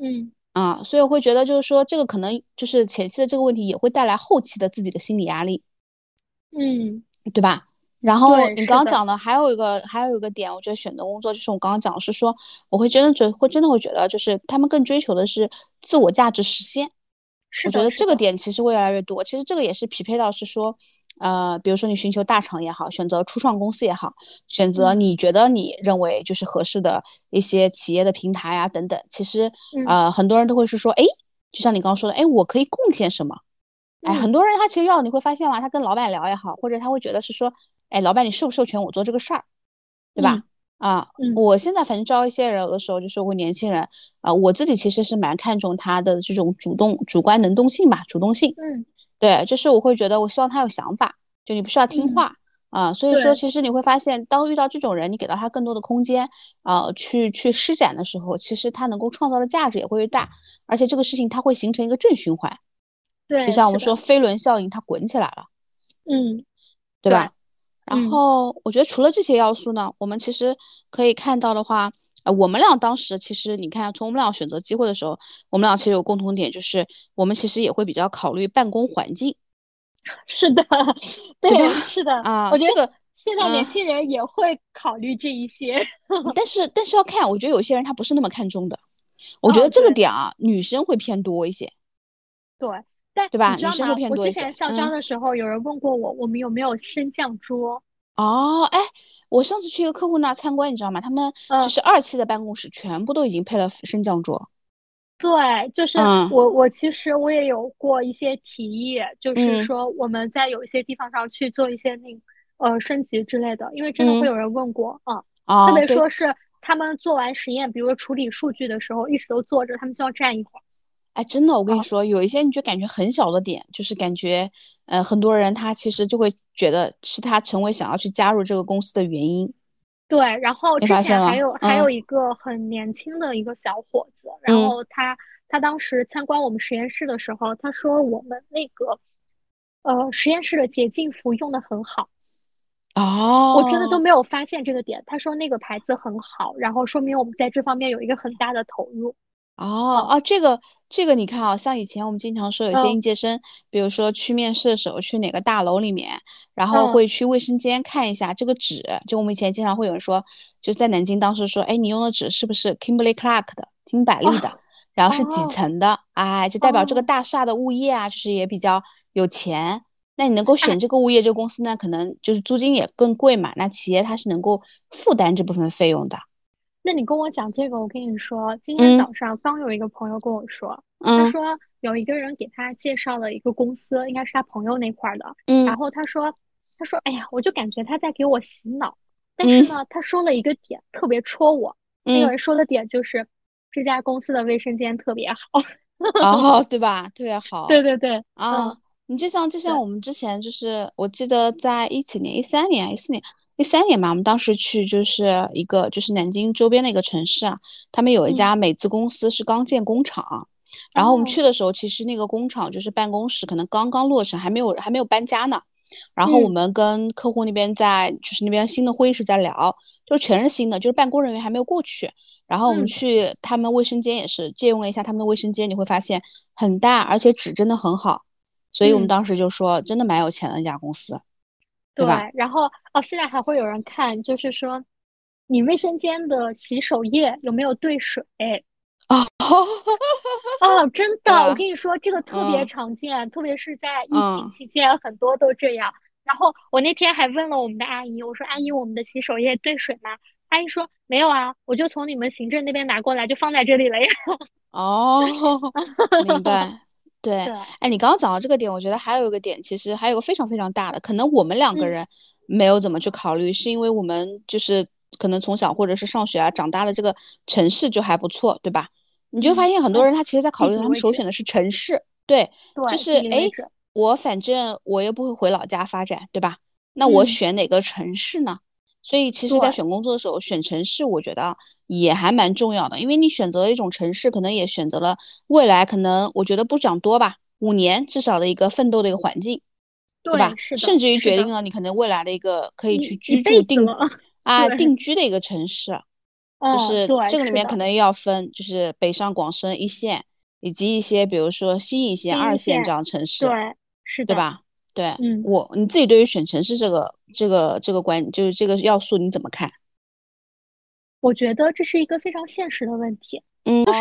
嗯，啊，所以我会觉得就是说，这个可能就是前期的这个问题也会带来后期的自己的心理压力，嗯，对吧？然后你刚刚讲的还有一个还有一个点，我觉得选择工作就是我刚刚讲的是说，我会真的觉会真的会觉得就是他们更追求的是自我价值实现。我觉得这个点其实会越来越多。其实这个也是匹配到是说，呃，比如说你寻求大厂也好，选择初创公司也好，选择你觉得你认为就是合适的一些企业的平台啊等等。其实呃很多人都会是说，哎，就像你刚刚说的，哎，我可以贡献什么？哎，很多人他其实要你会发现嘛，他跟老板聊也好，或者他会觉得是说。哎，老板，你授不授权我做这个事儿，对吧？啊，我现在反正招一些人，有的时候就是问年轻人啊，我自己其实是蛮看重他的这种主动、主观能动性吧，主动性。嗯，对，就是我会觉得我希望他有想法，就你不需要听话啊。所以说，其实你会发现，当遇到这种人，你给到他更多的空间啊，去去施展的时候，其实他能够创造的价值也会越大，而且这个事情它会形成一个正循环。对，就像我们说飞轮效应，它滚起来了。嗯，对吧？然后我觉得除了这些要素呢，我们其实可以看到的话，呃，我们俩当时其实你看，从我们俩选择机会的时候，我们俩其实有共同点，就是我们其实也会比较考虑办公环境。是的，对，是的啊，我觉得现在年轻人也会考虑这一些。但是但是要看，我觉得有些人他不是那么看重的。我觉得这个点啊，女生会偏多一些。对。但对吧？女生会偏多一些。我之前校招的时候，有人问过我，我们有没有升降桌？哦，哎，我上次去一个客户那参观，你知道吗？他们就是二期的办公室，全部都已经配了升降桌。对，就是我，我其实我也有过一些提议，就是说我们在有一些地方上去做一些那呃升级之类的，因为真的会有人问过啊，特别说是他们做完实验，比如说处理数据的时候，一直都坐着，他们就要站一会儿。哎，真的，我跟你说，有一些你就感觉很小的点，就是感觉，呃，很多人他其实就会觉得是他成为想要去加入这个公司的原因。对，然后之前还有还有一个很年轻的一个小伙子，然后他他当时参观我们实验室的时候，他说我们那个呃实验室的洁净服用的很好。哦，我真的都没有发现这个点。他说那个牌子很好，然后说明我们在这方面有一个很大的投入。哦哦，这个这个你看啊，像以前我们经常说有些应届生，比如说去面试的时候去哪个大楼里面，然后会去卫生间看一下这个纸，就我们以前经常会有人说，就在南京当时说，哎，你用的纸是不是 Kimberly Clark 的金百利的，然后是几层的，哎，就代表这个大厦的物业啊，就是也比较有钱。那你能够选这个物业这个公司呢，可能就是租金也更贵嘛，那企业它是能够负担这部分费用的。那你跟我讲这个，我跟你说，今天早上刚有一个朋友跟我说，他说有一个人给他介绍了一个公司，应该是他朋友那块的，然后他说，他说，哎呀，我就感觉他在给我洗脑，但是呢，他说了一个点特别戳我，那个人说的点就是这家公司的卫生间特别好，哦，对吧？特别好，对对对，啊，你就像就像我们之前就是，我记得在一几年、一三年、一四年。第三年嘛，我们当时去就是一个就是南京周边的一个城市啊，他们有一家美资公司是刚建工厂，然后我们去的时候，其实那个工厂就是办公室可能刚刚落成，还没有还没有搬家呢。然后我们跟客户那边在就是那边新的会议室在聊，就全是新的，就是办公人员还没有过去。然后我们去他们卫生间也是借用了一下他们的卫生间，你会发现很大，而且纸真的很好，所以我们当时就说真的蛮有钱的一家公司。对，然后哦，现在还会有人看，就是说，你卫生间的洗手液有没有兑水？哦，哦，真的，我跟你说，这个特别常见，特别是在疫情期间，很多都这样。然后我那天还问了我们的阿姨，我说：“阿姨，我们的洗手液兑水吗？”阿姨说：“没有啊，我就从你们行政那边拿过来，就放在这里了呀。”哦，明白。对，哎，你刚刚讲到这个点，我觉得还有一个点，其实还有个非常非常大的，可能我们两个人没有怎么去考虑，是因为我们就是可能从小或者是上学啊长大的这个城市就还不错，对吧？你就发现很多人他其实在考虑，他们首选的是城市，对，就是哎，我反正我又不会回老家发展，对吧？那我选哪个城市呢？所以其实，在选工作的时候，选城市，我觉得也还蛮重要的，因为你选择了一种城市，可能也选择了未来，可能我觉得不讲多吧，五年至少的一个奋斗的一个环境，对吧？甚至于决定了你可能未来的一个可以去居住定啊定。居的一个城市，就是这个里面可。能要分，就是北上广深一线，以及一些比如说新一线、二线这样城市，对，是的，对吧？对，嗯，我你自己对于选城市这个这个这个关，就是这个要素你怎么看？我觉得这是一个非常现实的问题，嗯，就是，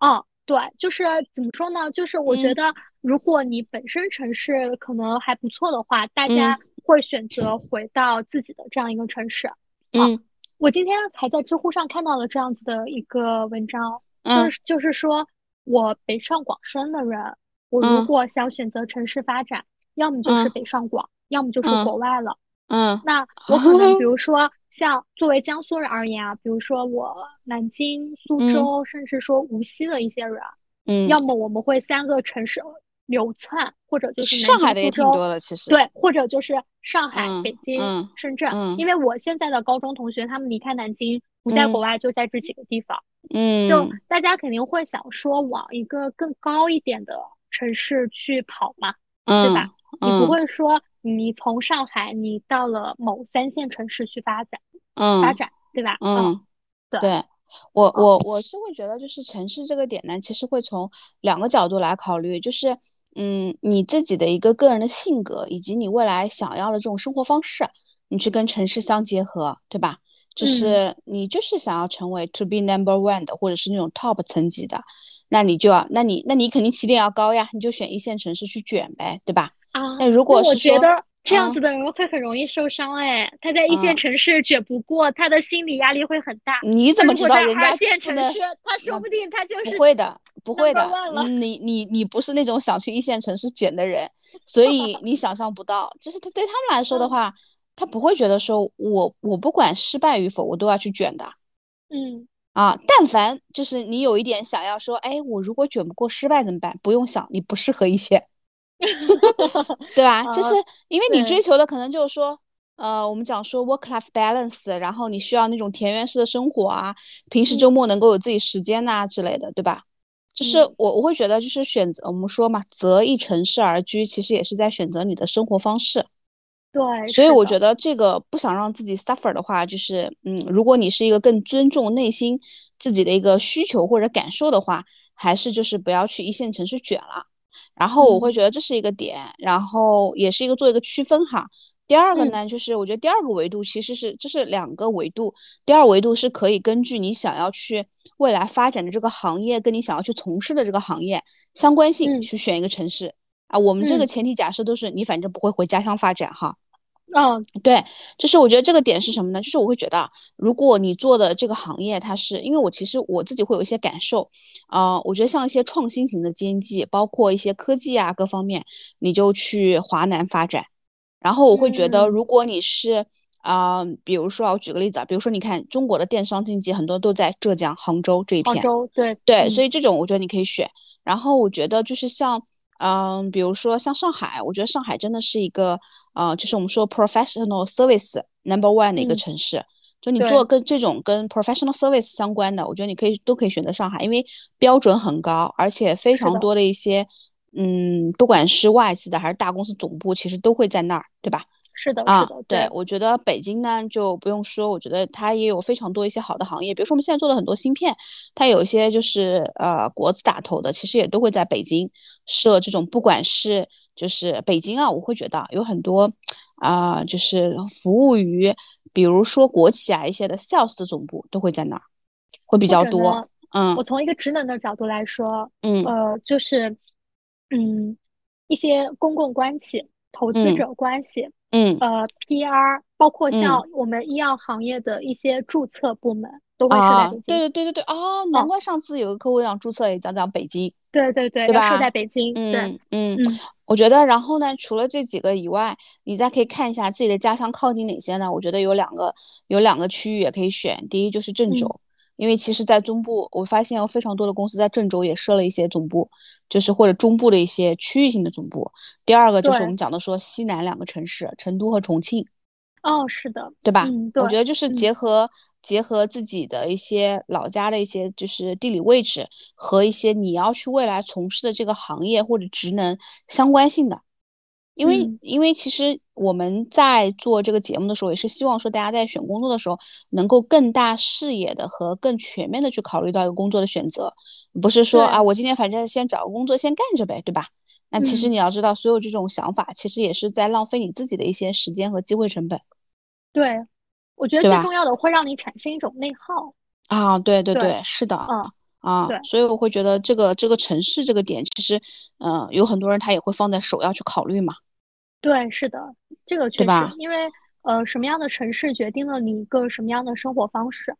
哦，对，就是怎么说呢？就是我觉得，如果你本身城市可能还不错的话，大家会选择回到自己的这样一个城市。嗯，我今天还在知乎上看到了这样子的一个文章，就是就是说我北上广深的人，我如果想选择城市发展。要么就是北上广，要么就是国外了。嗯，那我可能比如 说像作为江苏人而言啊，比如说我南京、苏州，甚至说无锡的一些人，嗯，要么我们会三个城市流窜，或者就是上海的也挺多的，其实对，或者就是上海、北京、深圳。因为我现在的高中同学，他们离开南京不在国外，就在这几个地方。嗯，就大家肯定会想说往一个更高一点的城市去跑嘛，对吧？你不会说你从上海你到了某三线城市去发展，嗯，发展对吧？嗯，对，我我我是会觉得就是城市这个点呢，其实会从两个角度来考虑，就是嗯你自己的一个个人的性格以及你未来想要的这种生活方式，你去跟城市相结合，对吧？就是你就是想要成为 to be number one 的，或者是那种 top 层级的，那你就要，那你那你肯定起点要高呀，你就选一线城市去卷呗，对吧？啊，那如果我觉得这样子的人会很容易受伤哎，他在一线城市卷不过，他的心理压力会很大。你怎么知道人家二线城市，他说不定他就是不会的，不会的。你你你不是那种想去一线城市卷的人，所以你想象不到，就是他对他们来说的话，他不会觉得说我我不管失败与否，我都要去卷的。嗯啊，但凡就是你有一点想要说，哎，我如果卷不过失败怎么办？不用想，你不适合一线。对吧？就是因为你追求的可能就是说，呃，我们讲说 work-life balance，然后你需要那种田园式的生活啊，平时周末能够有自己时间呐之类的，对吧？就是我我会觉得，就是选择我们说嘛，择一城市而居，其实也是在选择你的生活方式。对，所以我觉得这个不想让自己 suffer 的话，就是嗯，如果你是一个更尊重内心自己的一个需求或者感受的话，还是就是不要去一线城市卷了。然后我会觉得这是一个点，然后也是一个做一个区分哈。第二个呢，就是我觉得第二个维度其实是这是两个维度，第二维度是可以根据你想要去未来发展的这个行业跟你想要去从事的这个行业相关性去选一个城市啊。我们这个前提假设都是你反正不会回家乡发展哈。嗯，对，就是我觉得这个点是什么呢？就是我会觉得，如果你做的这个行业，它是因为我其实我自己会有一些感受，啊，我觉得像一些创新型的经济，包括一些科技啊各方面，你就去华南发展。然后我会觉得，如果你是啊，比如说我举个例子啊，比如说你看中国的电商经济很多都在浙江杭州这一片，杭州对对，所以这种我觉得你可以选。然后我觉得就是像。嗯，比如说像上海，我觉得上海真的是一个，呃，就是我们说 professional service number one 的一个城市。就你做跟这种跟 professional service 相关的，我觉得你可以都可以选择上海，因为标准很高，而且非常多的一些，嗯，不管是外资的还是大公司总部，其实都会在那儿，对吧？是的，啊，对，我觉得北京呢就不用说，我觉得它也有非常多一些好的行业，比如说我们现在做的很多芯片，它有一些就是呃国字打头的，其实也都会在北京设这种，不管是就是北京啊，我会觉得有很多啊，就是服务于比如说国企啊一些的 sales 的总部都会在那儿，会比较多。嗯，我从一个职能的角度来说，嗯，呃，就是嗯一些公共关系、投资者关系。嗯，呃，PR 包括像我们医药行业的一些注册部门都会设在北京。对对对对对，哦，难怪上次有个客户想注册也讲讲北京。对对对，要设在北京。对，嗯嗯，我觉得，然后呢，除了这几个以外，你再可以看一下自己的家乡靠近哪些呢？我觉得有两个，有两个区域也可以选。第一就是郑州。因为其实，在中部，我发现有非常多的公司在郑州也设了一些总部，就是或者中部的一些区域性的总部。第二个就是我们讲的说西南两个城市，成都和重庆。哦，是的，对吧？嗯，我觉得就是结合结合自己的一些老家的一些就是地理位置和一些你要去未来从事的这个行业或者职能相关性的。因为，因为其实我们在做这个节目的时候，也是希望说大家在选工作的时候，能够更大视野的和更全面的去考虑到一个工作的选择，不是说啊，我今天反正先找个工作先干着呗，对吧？那其实你要知道，所有这种想法，其实也是在浪费你自己的一些时间和机会成本。对，我觉得最重要的会让你产生一种内耗。啊，对对对，是的，啊啊，所以我会觉得这个这个城市这个点，其实，嗯，有很多人他也会放在首要去考虑嘛。对，是的，这个确实，因为呃，什么样的城市决定了你一个什么样的生活方式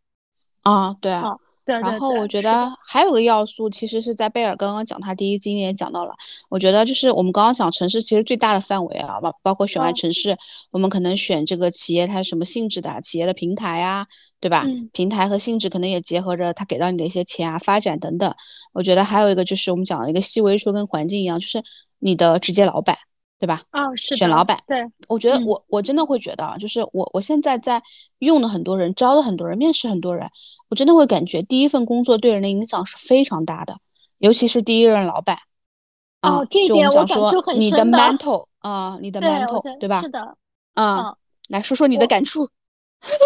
啊？对啊，对。然后我觉得还有个要素，其实是在贝尔刚刚讲他第一经历也讲到了。我觉得就是我们刚刚讲城市，其实最大的范围啊，包包括选完城市，我们可能选这个企业它是什么性质的，企业的平台啊，对吧？平台和性质可能也结合着它给到你的一些钱啊、发展等等。我觉得还有一个就是我们讲的一个细微说跟环境一样，就是你的直接老板。对吧？哦，是选老板。对，我觉得我我真的会觉得啊，就是我我现在在用的很多人，招的很多人，面试很多人，我真的会感觉第一份工作对人的影响是非常大的，尤其是第一任老板。哦，这一点我感触很你的 mental 啊，你的 mental 对吧？是的。啊，来说说你的感触。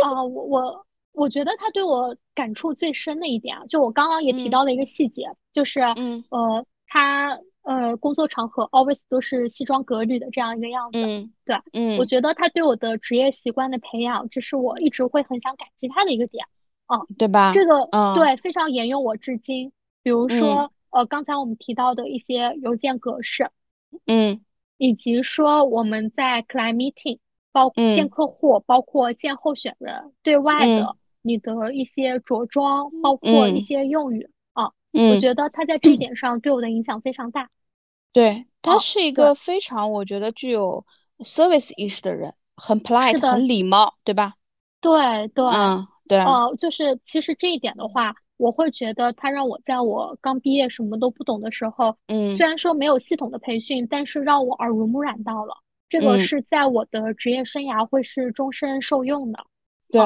啊，我我我觉得他对我感触最深的一点啊，就我刚刚也提到了一个细节，就是嗯呃他。呃，工作场合 always 都是西装革履的这样一个样子，嗯，对，嗯，我觉得他对我的职业习惯的培养，这是我一直会很想感激他的一个点，嗯，对吧？这个，嗯，对，非常沿用我至今。比如说，呃，刚才我们提到的一些邮件格式，嗯，以及说我们在 client meeting，包括见客户，包括见候选人，对外的。你的一些着装，包括一些用语，啊，我觉得他在这一 点上对我的影响非常大。对他是一个非常，我觉得具有 service 意识的人，很 polite，很礼貌，对吧？对对，嗯，对。哦，就是其实这一点的话，我会觉得他让我在我刚毕业什么都不懂的时候，嗯，虽然说没有系统的培训，但是让我耳濡目染到了，这个是在我的职业生涯会是终身受用的。对。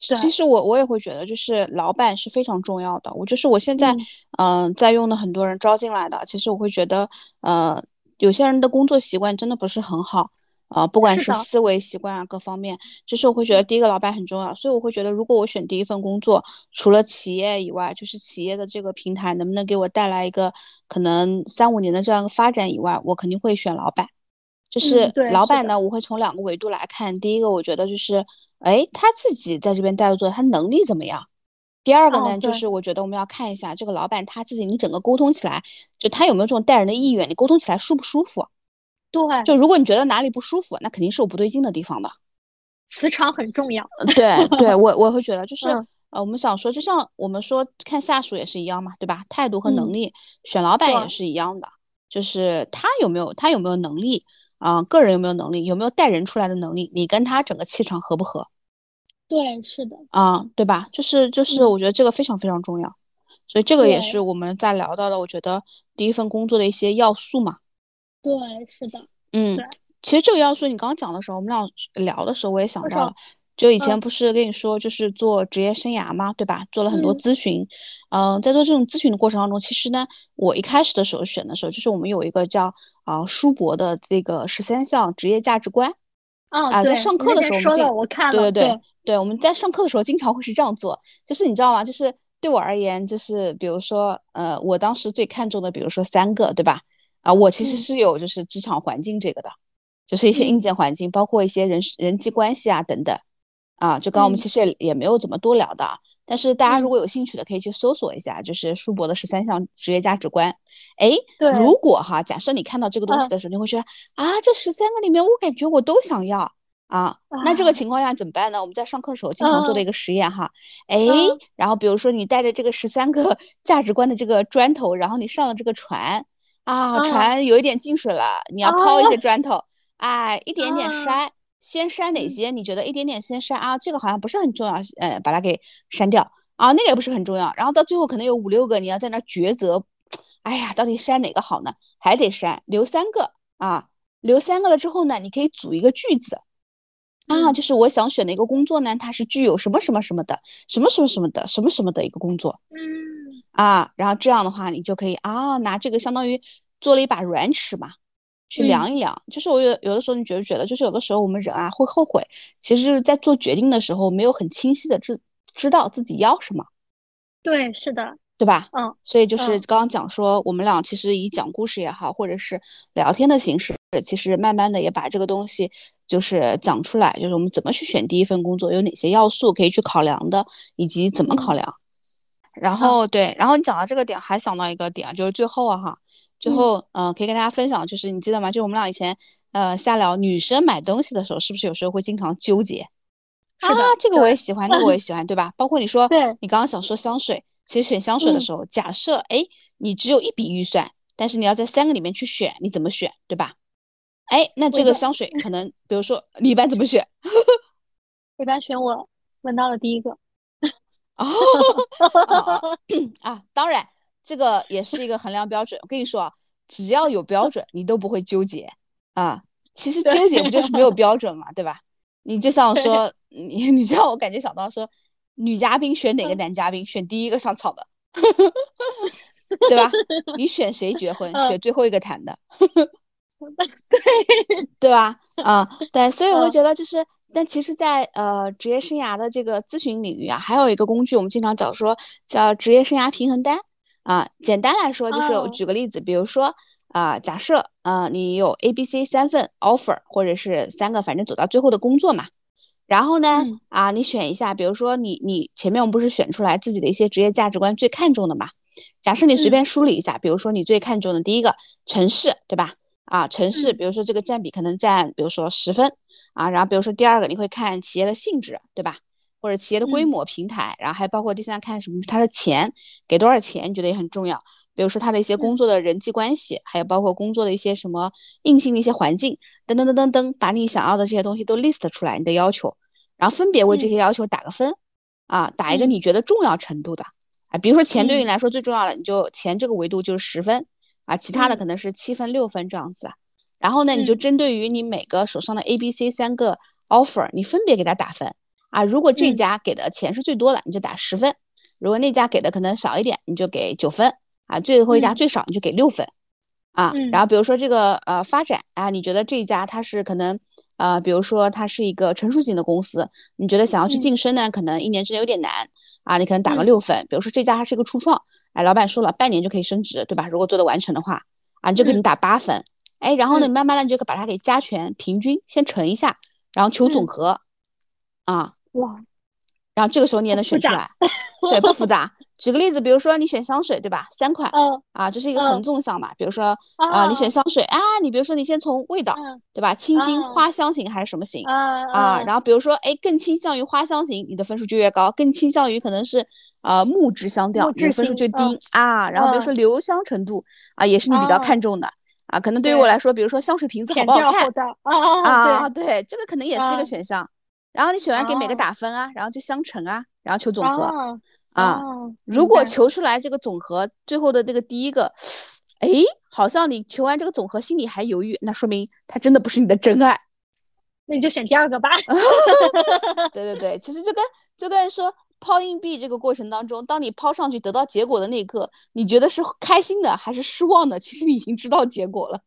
其实我我也会觉得，就是老板是非常重要的。我就是我现在，嗯，在用的很多人招进来的，其实我会觉得，呃，有些人的工作习惯真的不是很好，啊，不管是思维习惯啊各方面，就是我会觉得第一个老板很重要，所以我会觉得如果我选第一份工作，除了企业以外，就是企业的这个平台能不能给我带来一个可能三五年的这样一个发展以外，我肯定会选老板。就是老板呢，我会从两个维度来看，第一个我觉得就是，哎，他自己在这边待着做，他能力怎么样？第二个呢，就是我觉得我们要看一下这个老板他自己，你整个沟通起来，就他有没有这种带人的意愿，你沟通起来舒不舒服？对，就如果你觉得哪里不舒服，那肯定是有不对劲的地方的。磁场很重要。对，对我我会觉得就 是，呃，我们想说，就像我们说看下属也是一样嘛，对吧？态度和能力，选老板也是一样的，就是他有没有他有没有能力啊？个人有没有能力？有没有带人出来的能力？你跟他整个气场合不合？对，是的。啊，对吧？就是就是，我觉得这个非常非常重要，所以这个也是我们在聊到的，我觉得第一份工作的一些要素嘛。对，是的，嗯，其实这个要素你刚刚讲的时候，我们俩聊的时候，我也想到了，就以前不是跟你说，就是做职业生涯嘛，对吧？做了很多咨询，嗯，在做这种咨询的过程当中，其实呢，我一开始的时候选的时候，就是我们有一个叫啊舒博的这个十三项职业价值观，啊，在上课的时候，我们我看了，对对对。对，我们在上课的时候经常会是这样做，就是你知道吗？就是对我而言，就是比如说，呃，我当时最看重的，比如说三个，对吧？啊，我其实是有就是职场环境这个的，就是一些硬件环境，包括一些人人际关系啊等等，啊，就刚我们其实也也没有怎么多聊的，但是大家如果有兴趣的，可以去搜索一下，就是舒伯的十三项职业价值观。哎，如果哈，假设你看到这个东西的时候，你会觉得啊，这十三个里面，我感觉我都想要。啊，那这个。情况下怎么办呢？我们在上课的时候经常做的一个实验哈，哎，然后比如说你带着这个十三个 价值观的这个砖头，然后你上了这个船。啊，船有一点进水了，你要抛一些。砖头，哎，一点点筛，先删哪些？你觉得一点点先删啊？这个好像不是很重要，呃，把它给删掉啊，那个也不是很重要。然后到最后可能有五六个，你要在那抉择，哎呀，到底删哪个好呢？还得删，留三个啊，留三个了之后呢，你可以组一个句子啊，就是我想选的一个工作呢，它是具有什么什么什么的，什么什么什么的，什么什么的一个工作，嗯，啊，然后这样的话，你就可以啊，拿这个相当于。做了一把软尺嘛，去量一量。就是我有有的时候，你觉不觉得，就是有的时候我们人啊会后悔，其实就是在做决定的时候没有很清晰的知知道自己要什么。对，是的，对吧？嗯。所以就是刚刚讲说，我们俩其实以讲故事也好，或者是聊天的形式，其实慢慢的也把这个东西就是讲出来，就是我们怎么去选第一份工作，有哪些要素可以去考量的，以及怎么考量。然后对，然后你讲到这个点，还想到一个点，就是最后啊哈。最后，嗯，可以跟大家分享，就是你记得吗？就我们俩以前，呃，瞎聊女生买东西的时候，是不是有时候会经常纠结？啊，这个我也喜欢，那个我也喜欢，对吧？包括你说，对，你刚刚想说香水，其实选香水的时候，假设，哎，你只有一笔预算，但是你要在三个里面去选，你怎么选，对吧？哎，那这个香水可能，比如说你一般怎么选？一般选我闻到的第一个。哦，啊，当然。这个也是一个衡量标准。我跟你说啊，只要有标准，你都不会纠结啊。其实纠结不就是没有 标准嘛，对吧？你就像说，你 你知道，我感觉想到说，女嘉宾选哪个男嘉宾，选第一个上场的，对吧？你选谁结婚，选最后一个谈的，对对吧？啊，对，所以我觉得就是，但其实，在呃职业生涯的这个咨询领域啊，还有一个工具，我们经常讲说叫职业生涯平衡单。啊，简单来说就是我举个例子，比如说啊，假设啊你有 A、B、C 三份 offer，或者是三个，反正走到最后的工作嘛。然后呢，啊你选一下，比如说你你前面我们不是选出来自己的一些职业价值观最看重的嘛？假设你随便梳理一下，比如说你最看重的第一个城市，对吧？啊城市，比如说这个占比可能占，比如说十分啊。然后比如说第二个你会看企业的性质，对吧？或者企业的规模、平台，然后还包括第三看什么，他的钱给多少钱，你觉得也很重要。比如说他的一些工作的人际关系，还有包括工作的一些什么硬性的一些环境，等等等等等，把你想要的这些东西都 list 出来，你的要求，然后分别为这些要求打个分，啊，打一个你觉得重要程度的，啊，比如说钱对你来说最重要的，你就钱这个维度就是十分，啊，其他的可能是七分、六分这样子。然后呢，你就针对于你每个手上的 A、B、C 三个 offer，你分别给他打分。啊，如果这家给的钱是最多的，你就打十分；如果那家给的可能少一点，你就给九分。啊，最后一家最少你就给六分。啊，然后比如说这个呃发展啊，你觉得这一家它是可能呃，比如说它是一个成熟型的公司，你觉得想要去晋升呢，可能一年之内有点难啊，你可能打个六分。比如说这家它是一个初创，哎，老板说了半年就可以升职，对吧？如果做的完成的话，啊，你就给你打八分。哎，然后呢，慢慢的你就把它给加权平均先乘一下，然后求总和啊。哇。然后这个时候你也能选出来，对，不复杂。举个例子，比如说你选香水，对吧？三款，啊，这是一个横纵向嘛。比如说啊，你选香水啊，你比如说你先从味道，对吧？清新花香型还是什么型？啊，然后比如说哎，更倾向于花香型，你的分数就越高；更倾向于可能是呃木质香调，你的分数就低啊。然后比如说留香程度啊，也是你比较看重的啊。可能对于我来说，比如说香水瓶子好不好看啊？对，这个可能也是一个选项。然后你选完给每个打分啊，然后就相乘啊，然后求总和。啊，如果求出来这个总和，最后的那个第一个，哎，好像你求完这个总和心里还犹豫，那说明他真的不是你的真爱，那你就选第二个吧。对对对，其实就跟就跟说抛硬币这个过程当中，当你抛上去得到结果的那一刻，你觉得是开心的还是失望的？其实你已经知道结果了。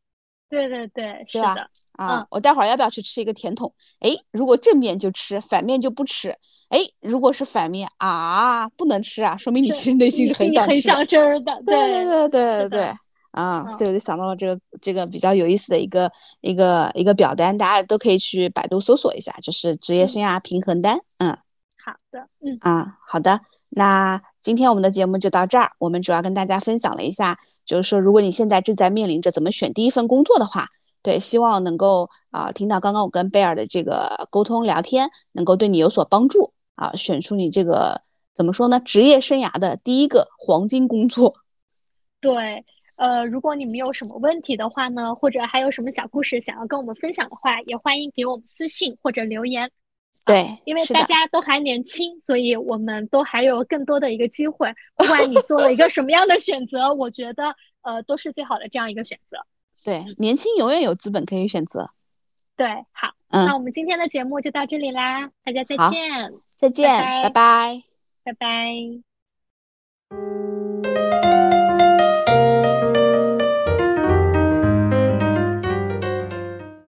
对对对，是吧？啊，我待会儿要不要去吃一个甜筒？哎，如果正面就吃，反面就不吃。哎，如果是反面啊，不能吃啊，说明你其实内心是很想吃。很想吃的。对对对对对对。啊，所以我就想到了这个这个比较有意思的一个一个一个表单，大家都可以去百度搜索一下，就是职业生涯平衡单。嗯，好的，嗯啊，好的。那今天我们的节目就到这儿，我们主要跟大家分享了一下，就是说如果你现在正在面临着怎么选第一份工作的话。对，希望能够啊听到刚刚我跟贝尔的这个沟通聊天，能够对你有所帮助啊，选出你这个怎么说呢？职业生涯的第一个黄金工作。对，呃，如果你们有什么问题的话呢，或者还有什么小故事想要跟我们分享的话，也欢迎给我们私信或者留言。对，因为大家都还年轻，所以我们都还有更多的一个机会。不管你做了一个 什么样的选择，我觉得呃都是最好的这样一个选择。对，年轻永远有资本可以选择。对，好，那我们今天的节目就到这里啦，大家再见，再见，拜拜，拜拜。